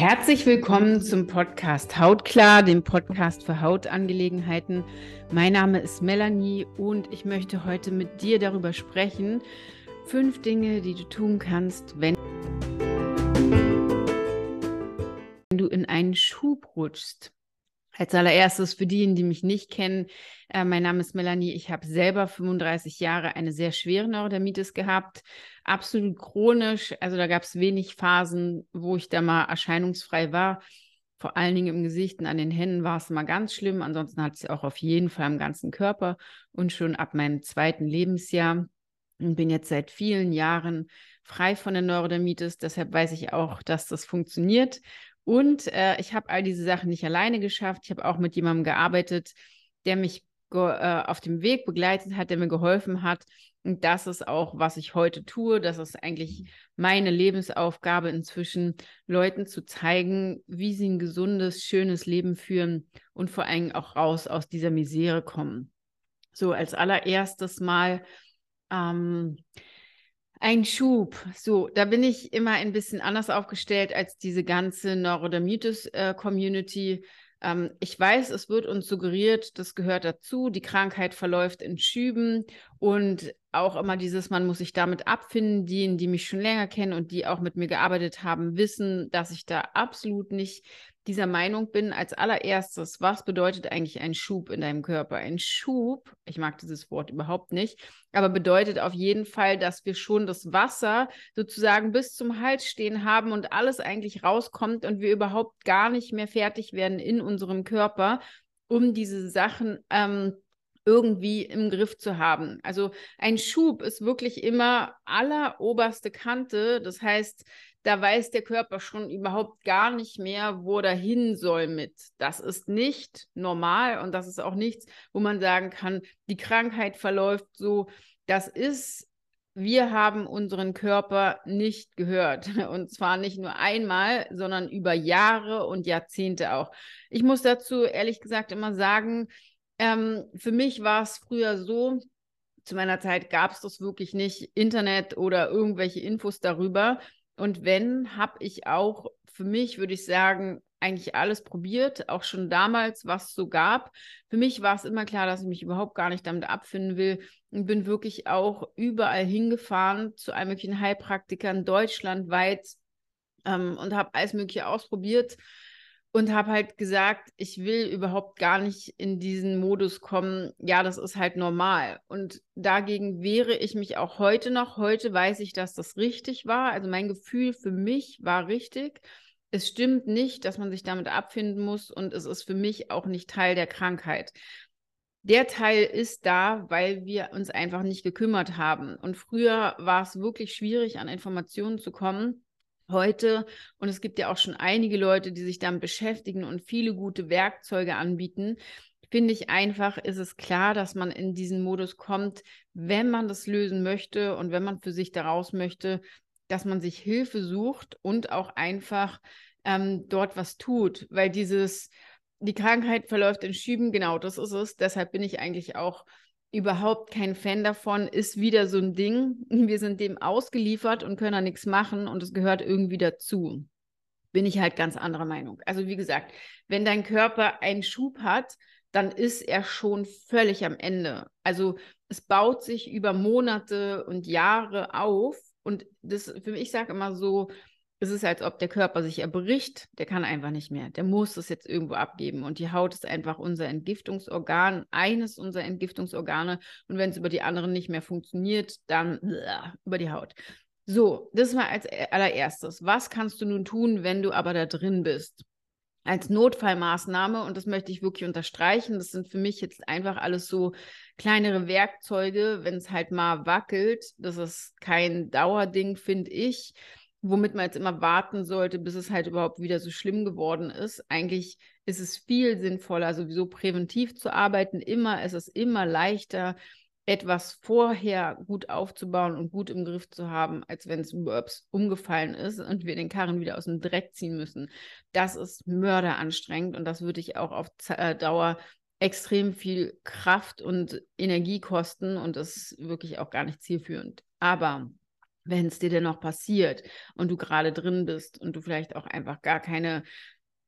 Herzlich willkommen zum Podcast Hautklar, dem Podcast für Hautangelegenheiten. Mein Name ist Melanie und ich möchte heute mit dir darüber sprechen, fünf Dinge, die du tun kannst, wenn du in einen Schub rutschst. Als allererstes für diejenigen, die mich nicht kennen, äh, mein Name ist Melanie. Ich habe selber 35 Jahre eine sehr schwere Neurodermitis gehabt, absolut chronisch. Also da gab es wenig Phasen, wo ich da mal erscheinungsfrei war. Vor allen Dingen im Gesicht und an den Händen war es immer ganz schlimm. Ansonsten hat es auch auf jeden Fall im ganzen Körper und schon ab meinem zweiten Lebensjahr und bin jetzt seit vielen Jahren frei von der Neurodermitis. Deshalb weiß ich auch, dass das funktioniert und äh, ich habe all diese Sachen nicht alleine geschafft. Ich habe auch mit jemandem gearbeitet, der mich äh, auf dem Weg begleitet hat, der mir geholfen hat. Und das ist auch, was ich heute tue. Das ist eigentlich meine Lebensaufgabe inzwischen, Leuten zu zeigen, wie sie ein gesundes, schönes Leben führen und vor allem auch raus aus dieser Misere kommen. So als allererstes mal ähm, ein Schub. So, da bin ich immer ein bisschen anders aufgestellt als diese ganze Neurodermitis-Community. Äh, ähm, ich weiß, es wird uns suggeriert, das gehört dazu. Die Krankheit verläuft in Schüben und auch immer dieses, man muss sich damit abfinden. Diejenigen, die mich schon länger kennen und die auch mit mir gearbeitet haben, wissen, dass ich da absolut nicht dieser Meinung bin, als allererstes, was bedeutet eigentlich ein Schub in deinem Körper? Ein Schub, ich mag dieses Wort überhaupt nicht, aber bedeutet auf jeden Fall, dass wir schon das Wasser sozusagen bis zum Hals stehen haben und alles eigentlich rauskommt und wir überhaupt gar nicht mehr fertig werden in unserem Körper, um diese Sachen ähm, irgendwie im Griff zu haben. Also ein Schub ist wirklich immer alleroberste Kante. Das heißt, da weiß der Körper schon überhaupt gar nicht mehr, wo er hin soll mit. Das ist nicht normal und das ist auch nichts, wo man sagen kann, die Krankheit verläuft so. Das ist, wir haben unseren Körper nicht gehört. Und zwar nicht nur einmal, sondern über Jahre und Jahrzehnte auch. Ich muss dazu ehrlich gesagt immer sagen, ähm, für mich war es früher so, zu meiner Zeit gab es das wirklich nicht, Internet oder irgendwelche Infos darüber. Und wenn, habe ich auch für mich, würde ich sagen, eigentlich alles probiert, auch schon damals, was es so gab. Für mich war es immer klar, dass ich mich überhaupt gar nicht damit abfinden will und bin wirklich auch überall hingefahren zu allen möglichen Heilpraktikern deutschlandweit ähm, und habe alles Mögliche ausprobiert und habe halt gesagt, ich will überhaupt gar nicht in diesen Modus kommen, ja, das ist halt normal. Und dagegen wehre ich mich auch heute noch. Heute weiß ich, dass das richtig war. Also mein Gefühl für mich war richtig. Es stimmt nicht, dass man sich damit abfinden muss und es ist für mich auch nicht Teil der Krankheit. Der Teil ist da, weil wir uns einfach nicht gekümmert haben. Und früher war es wirklich schwierig, an Informationen zu kommen heute. Und es gibt ja auch schon einige Leute, die sich damit beschäftigen und viele gute Werkzeuge anbieten. Finde ich einfach, ist es klar, dass man in diesen Modus kommt, wenn man das lösen möchte und wenn man für sich daraus möchte, dass man sich Hilfe sucht und auch einfach ähm, dort was tut, weil dieses, die Krankheit verläuft in Schüben, genau das ist es. Deshalb bin ich eigentlich auch überhaupt kein Fan davon, ist wieder so ein Ding. Wir sind dem ausgeliefert und können da nichts machen und es gehört irgendwie dazu. Bin ich halt ganz anderer Meinung. Also wie gesagt, wenn dein Körper einen Schub hat, dann ist er schon völlig am Ende. Also es baut sich über Monate und Jahre auf und das für mich, ich sage immer so, es ist, als ob der Körper sich erbricht, der kann einfach nicht mehr. Der muss es jetzt irgendwo abgeben. Und die Haut ist einfach unser Entgiftungsorgan, eines unserer Entgiftungsorgane. Und wenn es über die anderen nicht mehr funktioniert, dann über die Haut. So, das mal als allererstes. Was kannst du nun tun, wenn du aber da drin bist? Als Notfallmaßnahme, und das möchte ich wirklich unterstreichen, das sind für mich jetzt einfach alles so kleinere Werkzeuge, wenn es halt mal wackelt. Das ist kein Dauerding, finde ich womit man jetzt immer warten sollte, bis es halt überhaupt wieder so schlimm geworden ist. Eigentlich ist es viel sinnvoller, sowieso präventiv zu arbeiten. Immer es ist es immer leichter, etwas vorher gut aufzubauen und gut im Griff zu haben, als wenn es umgefallen ist und wir den Karren wieder aus dem Dreck ziehen müssen. Das ist mörderanstrengend und das würde ich auch auf äh, Dauer extrem viel Kraft und Energie kosten und das ist wirklich auch gar nicht zielführend. Aber wenn es dir denn noch passiert und du gerade drin bist und du vielleicht auch einfach gar keine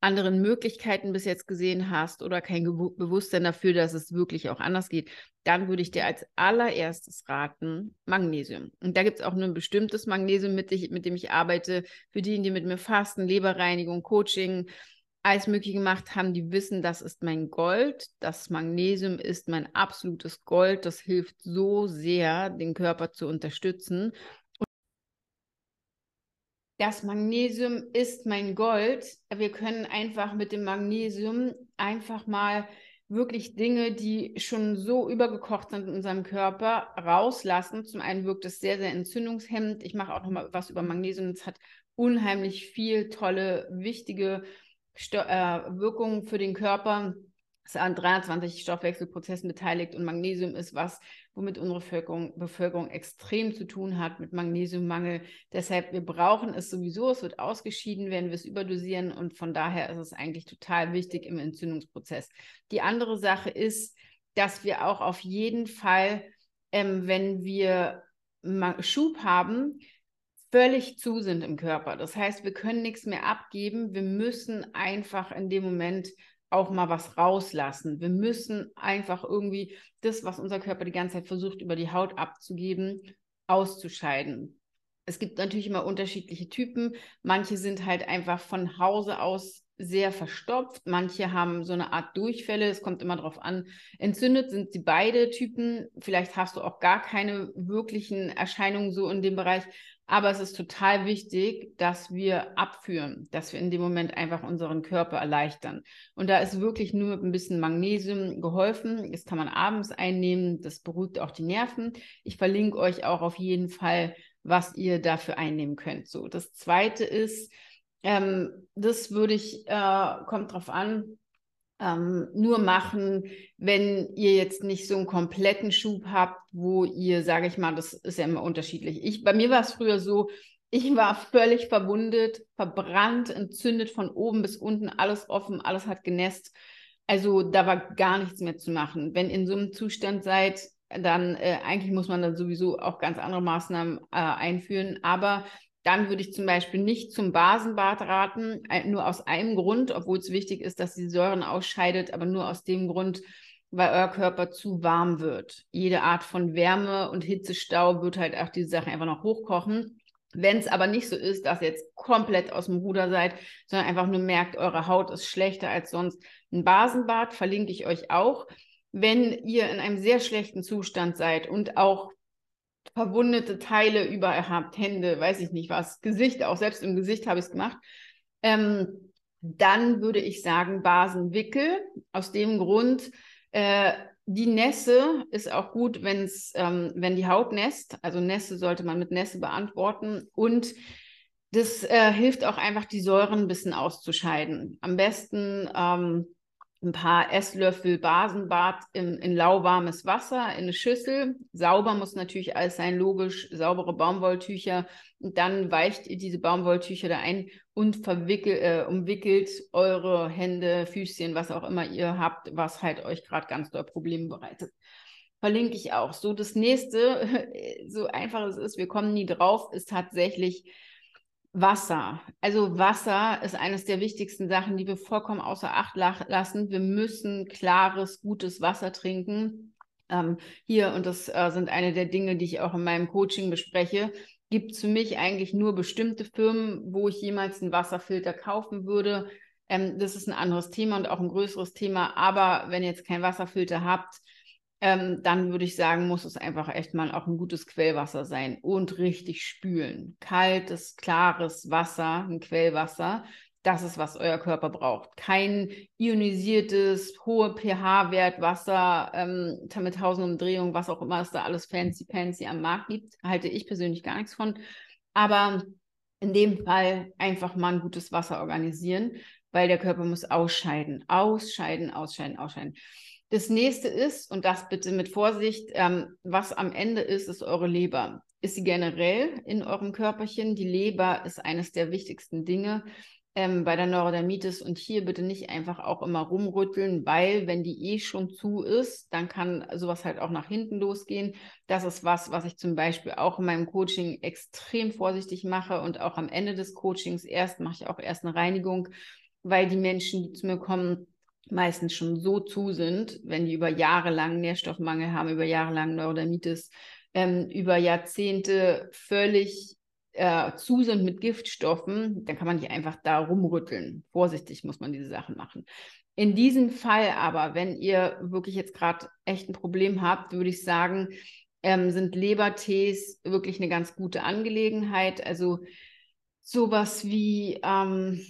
anderen Möglichkeiten bis jetzt gesehen hast oder kein Ge Bewusstsein dafür, dass es wirklich auch anders geht, dann würde ich dir als allererstes raten, Magnesium. Und da gibt es auch nur ein bestimmtes Magnesium, mit, ich, mit dem ich arbeite. Für diejenigen, die mit mir fasten, Leberreinigung, Coaching, alles Mögliche gemacht haben, die wissen, das ist mein Gold. Das Magnesium ist mein absolutes Gold. Das hilft so sehr, den Körper zu unterstützen. Das Magnesium ist mein Gold. Wir können einfach mit dem Magnesium einfach mal wirklich Dinge, die schon so übergekocht sind in unserem Körper, rauslassen. Zum einen wirkt es sehr, sehr entzündungshemmend. Ich mache auch noch mal was über Magnesium. Es hat unheimlich viel tolle, wichtige Sto äh, Wirkungen für den Körper. Ist an 23 Stoffwechselprozessen beteiligt und Magnesium ist was, womit unsere Bevölkerung, Bevölkerung extrem zu tun hat mit Magnesiummangel. Deshalb, wir brauchen es sowieso, es wird ausgeschieden, wenn wir es überdosieren und von daher ist es eigentlich total wichtig im Entzündungsprozess. Die andere Sache ist, dass wir auch auf jeden Fall, ähm, wenn wir Schub haben, völlig zu sind im Körper. Das heißt, wir können nichts mehr abgeben. Wir müssen einfach in dem Moment auch mal was rauslassen. Wir müssen einfach irgendwie das, was unser Körper die ganze Zeit versucht, über die Haut abzugeben, auszuscheiden. Es gibt natürlich immer unterschiedliche Typen. Manche sind halt einfach von Hause aus sehr verstopft. Manche haben so eine Art Durchfälle. Es kommt immer darauf an. Entzündet sind sie beide Typen. Vielleicht hast du auch gar keine wirklichen Erscheinungen so in dem Bereich. Aber es ist total wichtig, dass wir abführen, dass wir in dem Moment einfach unseren Körper erleichtern. Und da ist wirklich nur mit ein bisschen Magnesium geholfen. Das kann man abends einnehmen. Das beruhigt auch die Nerven. Ich verlinke euch auch auf jeden Fall, was ihr dafür einnehmen könnt. So, das zweite ist, ähm, das würde ich, äh, kommt drauf an, ähm, nur machen, wenn ihr jetzt nicht so einen kompletten Schub habt, wo ihr, sage ich mal, das ist ja immer unterschiedlich. Ich, bei mir war es früher so, ich war völlig verwundet, verbrannt, entzündet von oben bis unten, alles offen, alles hat genässt. Also da war gar nichts mehr zu machen. Wenn ihr in so einem Zustand seid, dann äh, eigentlich muss man dann sowieso auch ganz andere Maßnahmen äh, einführen. Aber dann würde ich zum Beispiel nicht zum Basenbad raten, äh, nur aus einem Grund, obwohl es wichtig ist, dass sie Säuren ausscheidet, aber nur aus dem Grund, weil euer Körper zu warm wird. Jede Art von Wärme und Hitzestau wird halt auch diese Sachen einfach noch hochkochen. Wenn es aber nicht so ist, dass ihr jetzt komplett aus dem Ruder seid, sondern einfach nur merkt, eure Haut ist schlechter als sonst, ein Basenbad verlinke ich euch auch. Wenn ihr in einem sehr schlechten Zustand seid und auch verwundete Teile überall habt, Hände, weiß ich nicht was, Gesicht, auch selbst im Gesicht habe ich es gemacht, ähm, dann würde ich sagen Basenwickel. Aus dem Grund, äh, die Nässe ist auch gut, wenn's, ähm, wenn die Haut nässt. Also Nässe sollte man mit Nässe beantworten. Und das äh, hilft auch einfach, die Säuren ein bisschen auszuscheiden. Am besten ähm, ein paar Esslöffel Basenbad in, in lauwarmes Wasser, in eine Schüssel. Sauber muss natürlich alles sein, logisch, saubere Baumwolltücher. Und dann weicht ihr diese Baumwolltücher da ein und verwickelt, äh, umwickelt eure Hände, Füßchen, was auch immer ihr habt, was halt euch gerade ganz doll Probleme bereitet. Verlinke ich auch. So, das nächste, so einfach es ist, wir kommen nie drauf, ist tatsächlich Wasser. Also Wasser ist eines der wichtigsten Sachen, die wir vollkommen außer Acht lassen. Wir müssen klares, gutes Wasser trinken. Ähm, hier, und das äh, sind eine der Dinge, die ich auch in meinem Coaching bespreche, gibt es für mich eigentlich nur bestimmte Firmen, wo ich jemals einen Wasserfilter kaufen würde. Ähm, das ist ein anderes Thema und auch ein größeres Thema. Aber wenn ihr jetzt keinen Wasserfilter habt, ähm, dann würde ich sagen, muss es einfach echt mal auch ein gutes Quellwasser sein und richtig spülen. Kaltes, klares Wasser, ein Quellwasser, das ist, was euer Körper braucht. Kein ionisiertes, hohe pH-Wert Wasser ähm, mit tausend Umdrehungen, was auch immer es da alles fancy-pancy am Markt gibt, halte ich persönlich gar nichts von. Aber in dem Fall einfach mal ein gutes Wasser organisieren, weil der Körper muss ausscheiden, ausscheiden, ausscheiden, ausscheiden. Das nächste ist, und das bitte mit Vorsicht, ähm, was am Ende ist, ist eure Leber. Ist sie generell in eurem Körperchen? Die Leber ist eines der wichtigsten Dinge. ähm, bei der Neurodermitis und hier bitte nicht einfach auch immer rumrütteln, weil wenn die eh schon zu ist, dann kann sowas halt auch nach hinten losgehen. Das ist was, was ich zum Beispiel auch in meinem Coaching extrem vorsichtig mache und auch am Ende des Coachings erst mache ich auch erst eine Reinigung, weil die Menschen, die zu mir kommen, meistens schon so zu sind, wenn die über Jahre lang Nährstoffmangel haben, über Jahre lang Neurodermitis, ähm, über Jahrzehnte völlig äh, zu sind mit Giftstoffen, dann kann man nicht einfach da rumrütteln. Vorsichtig muss man diese Sachen machen. In diesem Fall aber, wenn ihr wirklich jetzt gerade echt ein Problem habt, würde ich sagen, ähm, sind Lebertees wirklich eine ganz gute Angelegenheit. Also sowas wie ähm,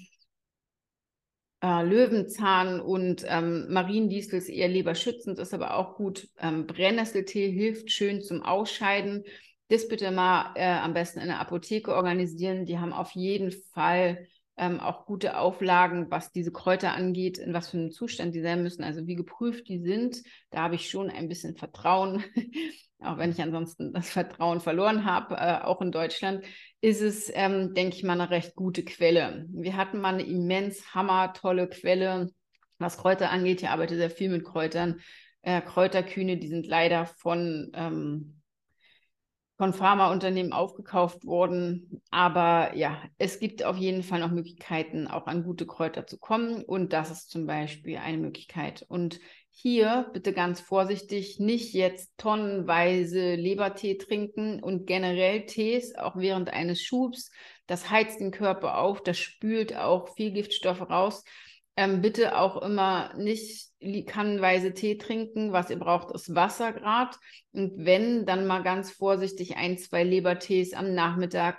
äh, Löwenzahn und ähm, Mariendistel ist eher leberschützend, ist aber auch gut. Ähm, Brennnesseltee hilft schön zum Ausscheiden das bitte mal äh, am besten in der Apotheke organisieren. Die haben auf jeden Fall ähm, auch gute Auflagen, was diese Kräuter angeht, in was für einem Zustand die sein müssen, also wie geprüft die sind. Da habe ich schon ein bisschen Vertrauen, auch wenn ich ansonsten das Vertrauen verloren habe, äh, auch in Deutschland, ist es, ähm, denke ich mal, eine recht gute Quelle. Wir hatten mal eine immens hammer tolle Quelle, was Kräuter angeht. Ich arbeite sehr viel mit Kräutern. Äh, Kräuterkühne, die sind leider von ähm, von Pharmaunternehmen aufgekauft worden. Aber ja, es gibt auf jeden Fall noch Möglichkeiten, auch an gute Kräuter zu kommen. Und das ist zum Beispiel eine Möglichkeit. Und hier bitte ganz vorsichtig, nicht jetzt tonnenweise Lebertee trinken und generell Tees, auch während eines Schubs. Das heizt den Körper auf, das spült auch viel Giftstoffe raus. Ähm, bitte auch immer nicht kannenweise Tee trinken. Was ihr braucht, ist Wasser grad. Und wenn, dann mal ganz vorsichtig ein, zwei Lebertees am Nachmittag,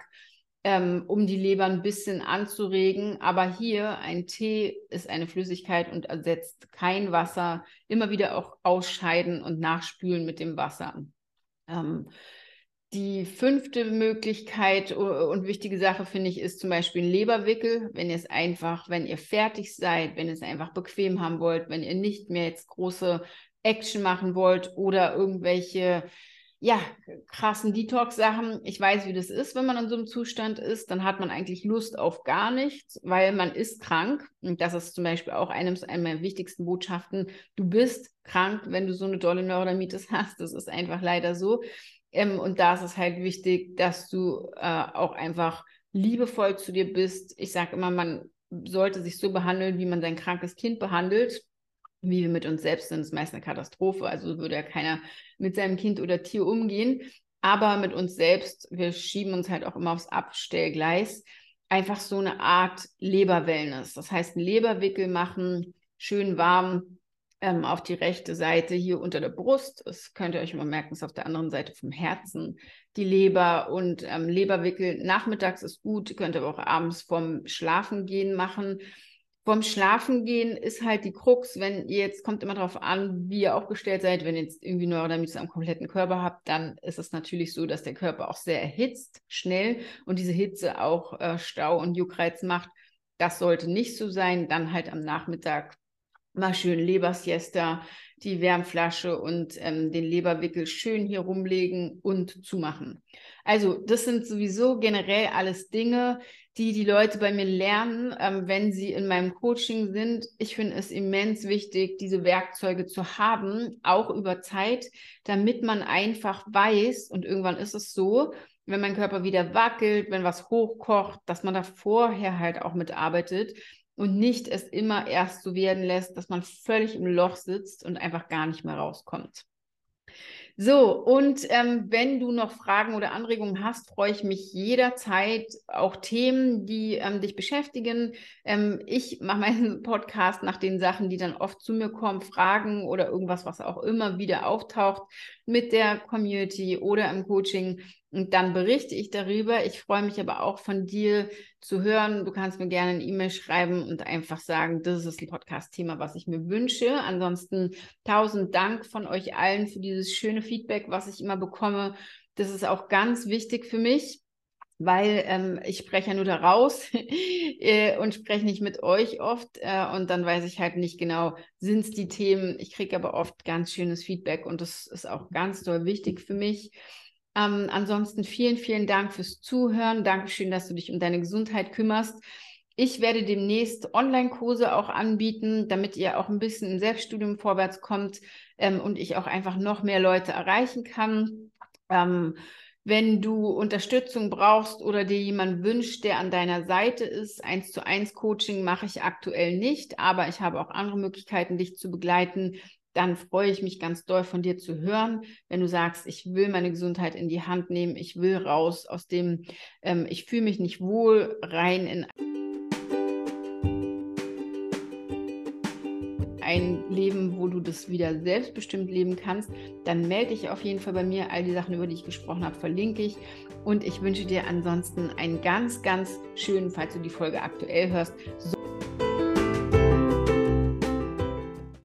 ähm, um die Leber ein bisschen anzuregen. Aber hier ein Tee ist eine Flüssigkeit und ersetzt kein Wasser. Immer wieder auch ausscheiden und nachspülen mit dem Wasser. Ähm, die fünfte Möglichkeit und wichtige Sache finde ich ist zum Beispiel ein Leberwickel. Wenn ihr es einfach, wenn ihr fertig seid, wenn ihr es einfach bequem haben wollt, wenn ihr nicht mehr jetzt große Action machen wollt oder irgendwelche ja, krassen Detox-Sachen. Ich weiß, wie das ist, wenn man in so einem Zustand ist. Dann hat man eigentlich Lust auf gar nichts, weil man ist krank. Und das ist zum Beispiel auch eine, eine meiner wichtigsten Botschaften. Du bist krank, wenn du so eine dolle Neurodermitis hast. Das ist einfach leider so. Ähm, und da ist es halt wichtig, dass du äh, auch einfach liebevoll zu dir bist. Ich sage immer, man sollte sich so behandeln, wie man sein krankes Kind behandelt. Wie wir mit uns selbst sind, ist meist eine Katastrophe. Also würde ja keiner mit seinem Kind oder Tier umgehen. Aber mit uns selbst, wir schieben uns halt auch immer aufs Abstellgleis. Einfach so eine Art Leberwellness. Das heißt, einen Leberwickel machen, schön warm, ähm, auf die rechte Seite hier unter der Brust. Das könnt ihr euch immer merken, ist auf der anderen Seite vom Herzen die Leber und ähm, Leberwickel. Nachmittags ist gut, könnt ihr aber auch abends vom Schlafengehen machen. Vom Schlafengehen ist halt die Krux, wenn ihr jetzt, kommt immer darauf an, wie ihr aufgestellt seid, wenn ihr jetzt irgendwie Neurodermitis am kompletten Körper habt, dann ist es natürlich so, dass der Körper auch sehr erhitzt, schnell und diese Hitze auch äh, Stau und Juckreiz macht. Das sollte nicht so sein. Dann halt am Nachmittag mal schön Lebersiesta, die Wärmflasche und ähm, den Leberwickel schön hier rumlegen und zumachen. Also das sind sowieso generell alles Dinge, die die Leute bei mir lernen, ähm, wenn sie in meinem Coaching sind. Ich finde es immens wichtig, diese Werkzeuge zu haben, auch über Zeit, damit man einfach weiß, und irgendwann ist es so, wenn mein Körper wieder wackelt, wenn was hochkocht, dass man da vorher halt auch mitarbeitet, und nicht es immer erst so werden lässt, dass man völlig im Loch sitzt und einfach gar nicht mehr rauskommt. So, und ähm, wenn du noch Fragen oder Anregungen hast, freue ich mich jederzeit. Auch Themen, die ähm, dich beschäftigen. Ähm, ich mache meinen Podcast nach den Sachen, die dann oft zu mir kommen, Fragen oder irgendwas, was auch immer wieder auftaucht mit der Community oder im Coaching. Und dann berichte ich darüber. Ich freue mich aber auch von dir zu hören. Du kannst mir gerne eine E-Mail schreiben und einfach sagen, das ist ein Podcast-Thema, was ich mir wünsche. Ansonsten tausend Dank von euch allen für dieses schöne Feedback, was ich immer bekomme. Das ist auch ganz wichtig für mich, weil ähm, ich spreche ja nur da raus äh, und spreche nicht mit euch oft. Äh, und dann weiß ich halt nicht genau, sind es die Themen. Ich kriege aber oft ganz schönes Feedback und das ist auch ganz doll wichtig für mich. Ähm, ansonsten vielen, vielen Dank fürs Zuhören. Dankeschön, dass du dich um deine Gesundheit kümmerst. Ich werde demnächst Online-Kurse auch anbieten, damit ihr auch ein bisschen im Selbststudium vorwärts kommt ähm, und ich auch einfach noch mehr Leute erreichen kann. Ähm, wenn du Unterstützung brauchst oder dir jemand wünscht, der an deiner Seite ist, eins zu eins Coaching mache ich aktuell nicht, aber ich habe auch andere Möglichkeiten, dich zu begleiten. Dann freue ich mich ganz doll von dir zu hören, wenn du sagst, ich will meine Gesundheit in die Hand nehmen, ich will raus aus dem, ähm, ich fühle mich nicht wohl rein in ein Leben, wo du das wieder selbstbestimmt leben kannst, dann melde dich auf jeden Fall bei mir. All die Sachen, über die ich gesprochen habe, verlinke ich. Und ich wünsche dir ansonsten einen ganz, ganz schönen, falls du die Folge aktuell hörst, so